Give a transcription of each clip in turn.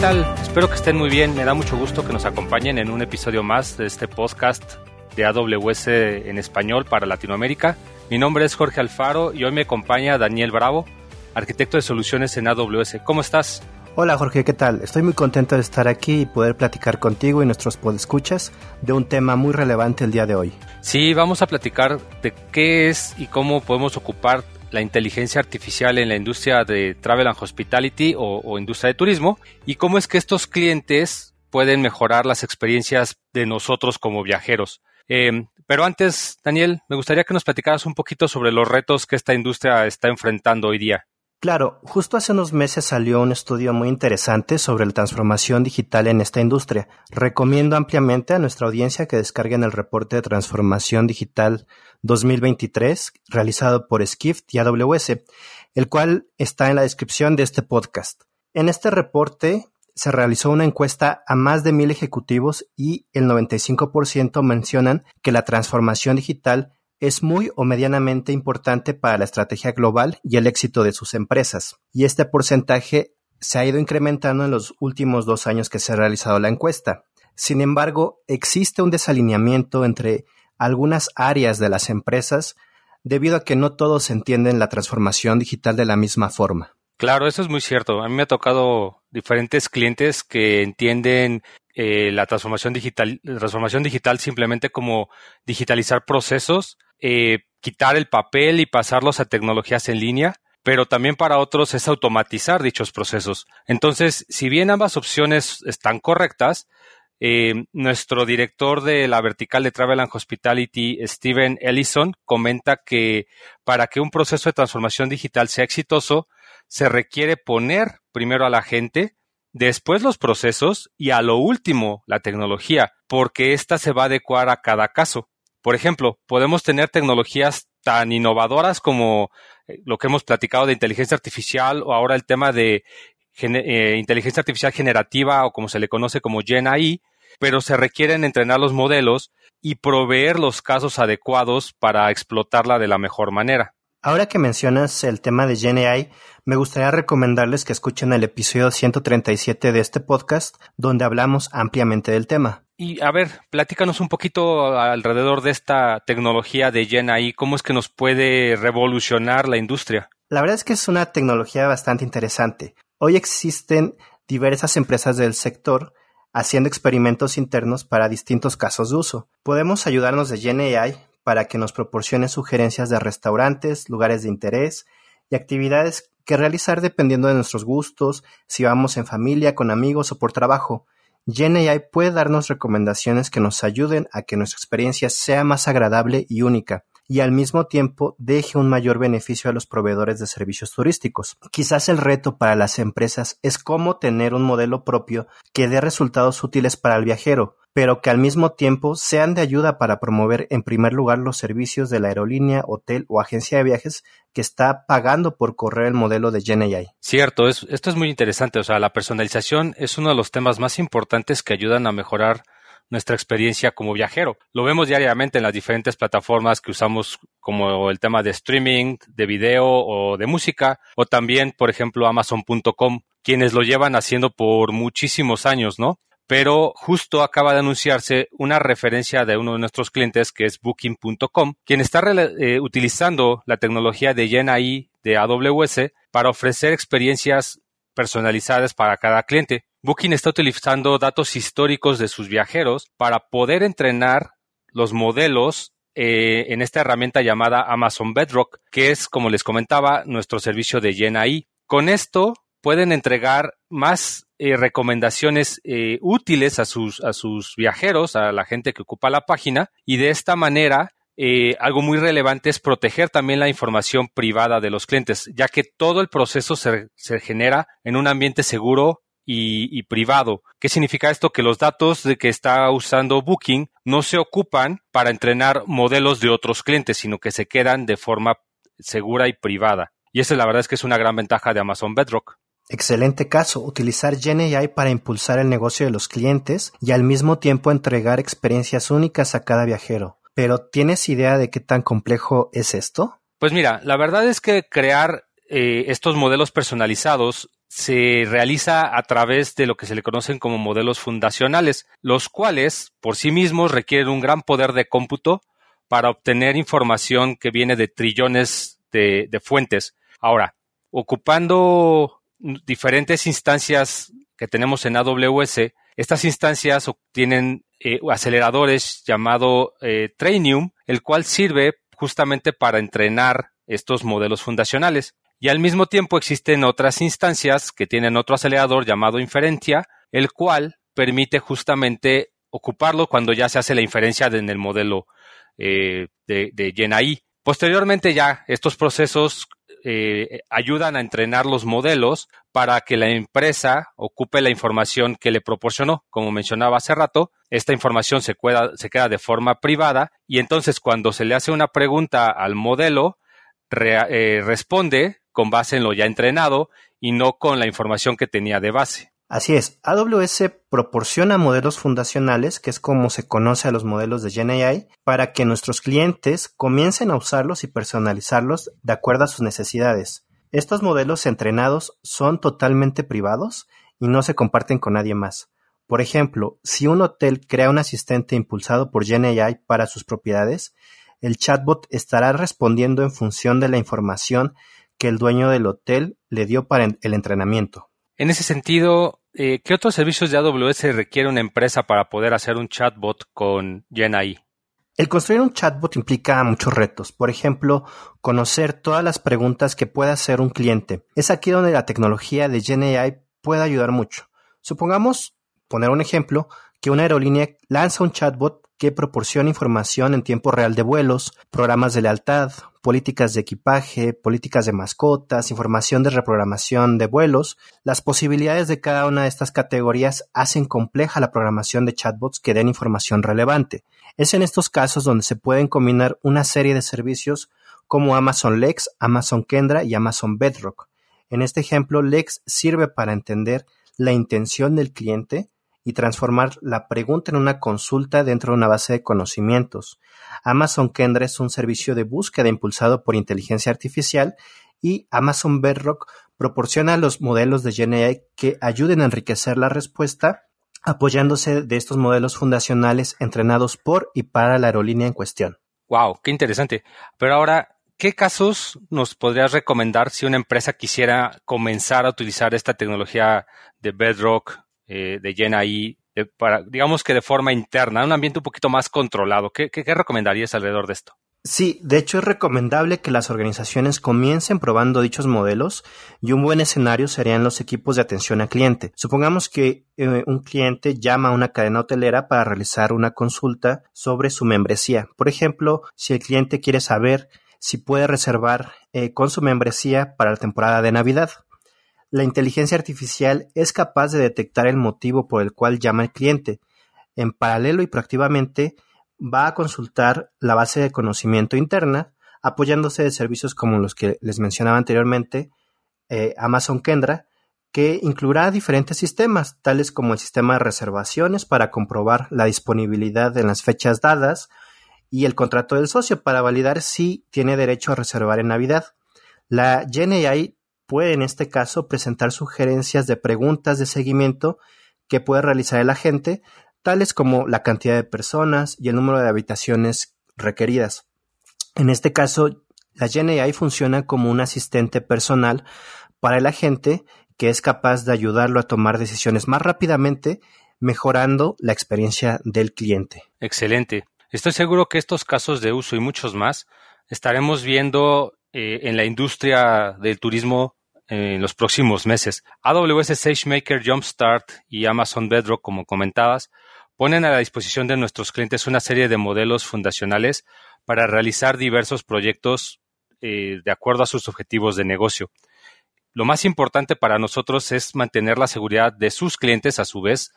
tal? Espero que estén muy bien. Me da mucho gusto que nos acompañen en un episodio más de este podcast de AWS en español para Latinoamérica. Mi nombre es Jorge Alfaro y hoy me acompaña Daniel Bravo, arquitecto de soluciones en AWS. ¿Cómo estás? Hola Jorge, ¿qué tal? Estoy muy contento de estar aquí y poder platicar contigo y nuestros podescuchas de un tema muy relevante el día de hoy. Sí, vamos a platicar de qué es y cómo podemos ocupar la inteligencia artificial en la industria de travel and hospitality o, industria de turismo y cómo es que estos clientes pueden mejorar las experiencias de nosotros como viajeros. Em, pero antes, Daniel, me gustaría que nos platicaras un poquito sobre los retos que esta industria está enfrentando hoy día. Claro, justo hace unos meses salió un estudio muy interesante sobre la transformación digital en esta industria. Recomiendo ampliamente a nuestra audiencia que descarguen el reporte de transformación digital 2023 realizado por Skift y AWS, el cual está en la descripción de este podcast. En este reporte se realizó una encuesta a más de mil ejecutivos y el 95% mencionan que la transformación digital es muy o medianamente importante para la estrategia global y el éxito de sus empresas, y este porcentaje se ha ido incrementando en los últimos dos años que se ha realizado la encuesta. Sin embargo, existe un desalineamiento entre algunas áreas de las empresas debido a que no todos entienden la transformación digital de la misma forma. Claro, eso es muy cierto. A mí me ha tocado diferentes clientes que entienden eh, la transformación digital, transformación digital simplemente como digitalizar procesos, eh, quitar el papel y pasarlos a tecnologías en línea, pero también para otros es automatizar dichos procesos. Entonces, si bien ambas opciones están correctas, eh, nuestro director de la vertical de Travel and Hospitality, Steven Ellison, comenta que para que un proceso de transformación digital sea exitoso, se requiere poner primero a la gente, después los procesos y a lo último la tecnología, porque ésta se va a adecuar a cada caso. Por ejemplo, podemos tener tecnologías tan innovadoras como eh, lo que hemos platicado de inteligencia artificial o ahora el tema de eh, inteligencia artificial generativa o como se le conoce como Gen AI, pero se requieren entrenar los modelos y proveer los casos adecuados para explotarla de la mejor manera. Ahora que mencionas el tema de GenAI, me gustaría recomendarles que escuchen el episodio 137 de este podcast, donde hablamos ampliamente del tema. Y a ver, platícanos un poquito alrededor de esta tecnología de GenAI, cómo es que nos puede revolucionar la industria. La verdad es que es una tecnología bastante interesante. Hoy existen diversas empresas del sector haciendo experimentos internos para distintos casos de uso. Podemos ayudarnos de GenAI para que nos proporcione sugerencias de restaurantes, lugares de interés y actividades que realizar dependiendo de nuestros gustos, si vamos en familia, con amigos o por trabajo. GenAI puede darnos recomendaciones que nos ayuden a que nuestra experiencia sea más agradable y única, y al mismo tiempo deje un mayor beneficio a los proveedores de servicios turísticos. Quizás el reto para las empresas es cómo tener un modelo propio que dé resultados útiles para el viajero, pero que al mismo tiempo sean de ayuda para promover en primer lugar los servicios de la aerolínea, hotel o agencia de viajes que está pagando por correr el modelo de GenAI. Cierto, esto es muy interesante. O sea, la personalización es uno de los temas más importantes que ayudan a mejorar nuestra experiencia como viajero. Lo vemos diariamente en las diferentes plataformas que usamos como el tema de streaming, de video o de música, o también, por ejemplo, amazon.com, quienes lo llevan haciendo por muchísimos años, ¿no? Pero justo acaba de anunciarse una referencia de uno de nuestros clientes que es booking.com, quien está eh, utilizando la tecnología de GenAI de AWS para ofrecer experiencias personalizadas para cada cliente. Booking está utilizando datos históricos de sus viajeros para poder entrenar los modelos eh, en esta herramienta llamada Amazon Bedrock, que es, como les comentaba, nuestro servicio de GenAI. Con esto pueden entregar más eh, recomendaciones eh, útiles a sus, a sus viajeros, a la gente que ocupa la página, y de esta manera eh, algo muy relevante es proteger también la información privada de los clientes, ya que todo el proceso se, se genera en un ambiente seguro y, y, privado. ¿Qué significa esto? Que los datos de que está usando Booking no se ocupan para entrenar modelos de otros clientes, sino que se quedan de forma segura y privada. Y esa la verdad es que es una gran ventaja de Amazon Bedrock. Excelente caso, utilizar GenAI para impulsar el negocio de los clientes y al mismo tiempo entregar experiencias únicas a cada viajero. Pero ¿tienes idea de qué tan complejo es esto? Pues mira, la verdad es que crear eh, estos modelos personalizados se realiza a través de lo que se le conocen como modelos fundacionales, los cuales por sí mismos requieren un gran poder de cómputo para obtener información que viene de trillones de, fuentes. Ahora, ocupando diferentes instancias que tenemos en AWS, estas instancias obtienen eh, aceleradores llamado eh, Trainium, el cual sirve justamente para entrenar estos modelos fundacionales. Y al mismo tiempo existen otras instancias que tienen otro acelerador llamado inferencia, el cual permite justamente ocuparlo cuando ya se hace la inferencia en el modelo eh, de, de Posteriormente ya estos procesos eh, ayudan a entrenar los modelos para que la empresa ocupe la información que le proporcionó. Como mencionaba hace rato, esta información se, queda de forma privada y entonces cuando se le hace una pregunta al modelo, eh, responde con base en lo ya entrenado y no con la información que tenía de base. Así es, AWS proporciona modelos fundacionales, que es como se conoce a los modelos de GenAI, para que nuestros clientes comiencen a usarlos y personalizarlos de acuerdo a sus necesidades. Estos modelos entrenados son totalmente privados y no se comparten con nadie más. Por ejemplo, si un hotel crea un asistente impulsado por GenAI para sus propiedades, el chatbot estará respondiendo en función de la información que el dueño del hotel le dio para el entrenamiento. En ese sentido, eh, ¿qué otros servicios de AWS requiere una empresa para poder hacer un chatbot con GenAI? El construir un chatbot implica muchos retos. Por ejemplo, conocer todas las preguntas que pueda hacer un cliente. Es aquí donde la tecnología de GenAI puede ayudar mucho. Supongamos, poner un ejemplo, que una aerolínea lanza un chatbot que proporciona información en tiempo real de vuelos, programas de lealtad, políticas de equipaje, políticas de mascotas, información de reprogramación de vuelos. Las posibilidades de cada una de estas categorías hacen compleja la programación de chatbots que den información relevante. Es en estos casos donde se pueden combinar una serie de servicios como Amazon Lex, Amazon Kendra y Amazon Bedrock. En este ejemplo, Lex sirve para entender la intención del cliente, y transformar la pregunta en una consulta dentro de una base de conocimientos. Amazon Kendra es un servicio de búsqueda impulsado por inteligencia artificial y Amazon Bedrock proporciona los modelos de GenAI que ayuden a enriquecer la respuesta apoyándose de estos modelos fundacionales entrenados por y para la aerolínea en cuestión. Wow, qué interesante. Pero ahora, ¿qué casos nos podrías recomendar si una empresa quisiera comenzar a utilizar esta tecnología de Bedrock eh, de llena ahí, para, digamos que de forma interna, un ambiente un poquito más controlado. ¿Qué, qué, recomendarías alrededor de esto? Sí, de hecho es recomendable que las organizaciones comiencen probando dichos modelos y un buen escenario serían los equipos de atención al cliente. Supongamos que eh, un cliente llama a una cadena hotelera para realizar una consulta sobre su membresía. Por ejemplo, si el cliente quiere saber si puede reservar eh, con su membresía para la temporada de Navidad. La inteligencia artificial es capaz de detectar el motivo por el cual llama el cliente. En paralelo y proactivamente va a consultar la base de conocimiento interna apoyándose de servicios como los que les mencionaba anteriormente, eh, Amazon Kendra, que incluirá diferentes sistemas, tales como el sistema de reservaciones para comprobar la disponibilidad en las fechas dadas y el contrato del socio para validar si tiene derecho a reservar en Navidad. La GenAI puede en este caso presentar sugerencias de preguntas de seguimiento que puede realizar el agente, tales como la cantidad de personas y el número de habitaciones requeridas. En este caso, la GenAI funciona como un asistente personal para el agente que es capaz de ayudarlo a tomar decisiones más rápidamente, mejorando la experiencia del cliente. Excelente. Estoy seguro que estos casos de uso y muchos más estaremos viendo eh, en la industria del turismo en los próximos meses. AWS SageMaker Jumpstart y Amazon Bedrock, como comentabas, ponen a la disposición de nuestros clientes una serie de modelos fundacionales para realizar diversos proyectos eh, de acuerdo a sus objetivos de negocio. Lo más importante para nosotros es mantener la seguridad de sus clientes a su vez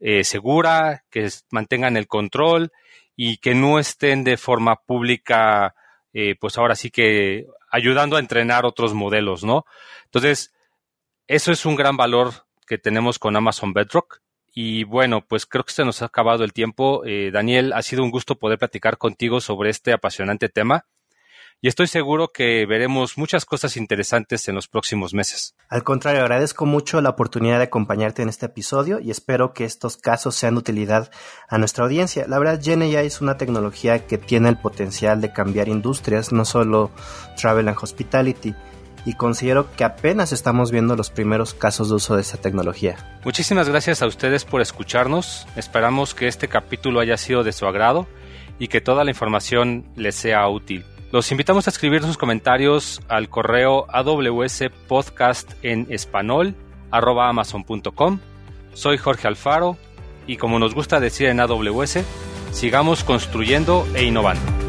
eh, segura, que mantengan el control y que no estén de forma pública, eh, pues ahora sí que ayudando a entrenar otros modelos, ¿no? Entonces, eso es un gran valor que tenemos con Amazon Bedrock. Y bueno, pues creo que se nos ha acabado el tiempo. Eh, Daniel, ha sido un gusto poder platicar contigo sobre este apasionante tema. Y estoy seguro que veremos muchas cosas interesantes en los próximos meses. Al contrario, agradezco mucho la oportunidad de acompañarte en este episodio y espero que estos casos sean de utilidad a nuestra audiencia. La verdad, GenAI es una tecnología que tiene el potencial de cambiar industrias, no solo travel and hospitality y considero que apenas estamos viendo los primeros casos de uso de esta tecnología. Muchísimas gracias a ustedes por escucharnos. Esperamos que este capítulo haya sido de su agrado y que toda la información les sea útil. Los invitamos a escribir sus comentarios al correo podcast en español. Soy Jorge Alfaro y como nos gusta decir en AWS, sigamos construyendo e innovando.